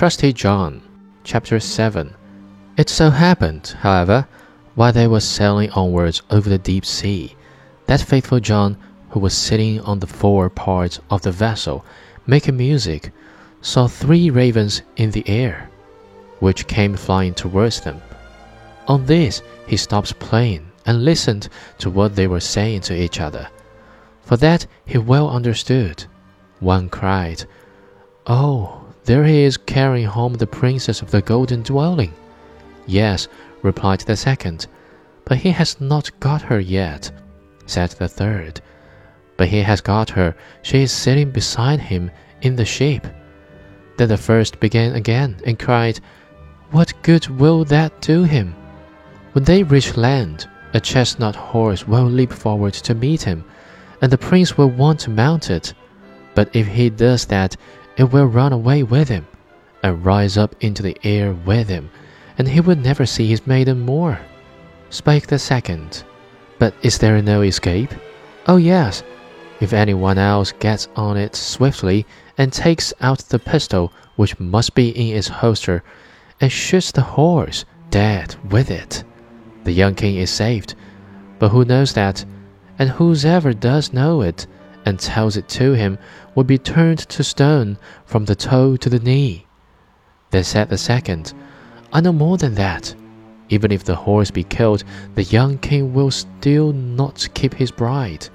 Trusty John, Chapter 7 It so happened, however, while they were sailing onwards over the deep sea, that faithful John, who was sitting on the fore part of the vessel, making music, saw three ravens in the air, which came flying towards them. On this he stopped playing and listened to what they were saying to each other. For that he well understood. One cried, Oh, there he is carrying home the princess of the golden dwelling. Yes, replied the second, but he has not got her yet, said the third. But he has got her, she is sitting beside him in the ship. Then the first began again and cried, What good will that do him? When they reach land, a chestnut horse will leap forward to meet him, and the prince will want to mount it. But if he does that, it will run away with him, and rise up into the air with him, and he will never see his maiden more. Spake the second, But is there no escape? Oh, yes, if any one else gets on it swiftly, and takes out the pistol which must be in its holster, and shoots the horse dead with it, the young king is saved. But who knows that? And whosoever does know it, and tells it to him, will be turned to stone from the toe to the knee. Then said the second, I know more than that. Even if the horse be killed, the young king will still not keep his bride.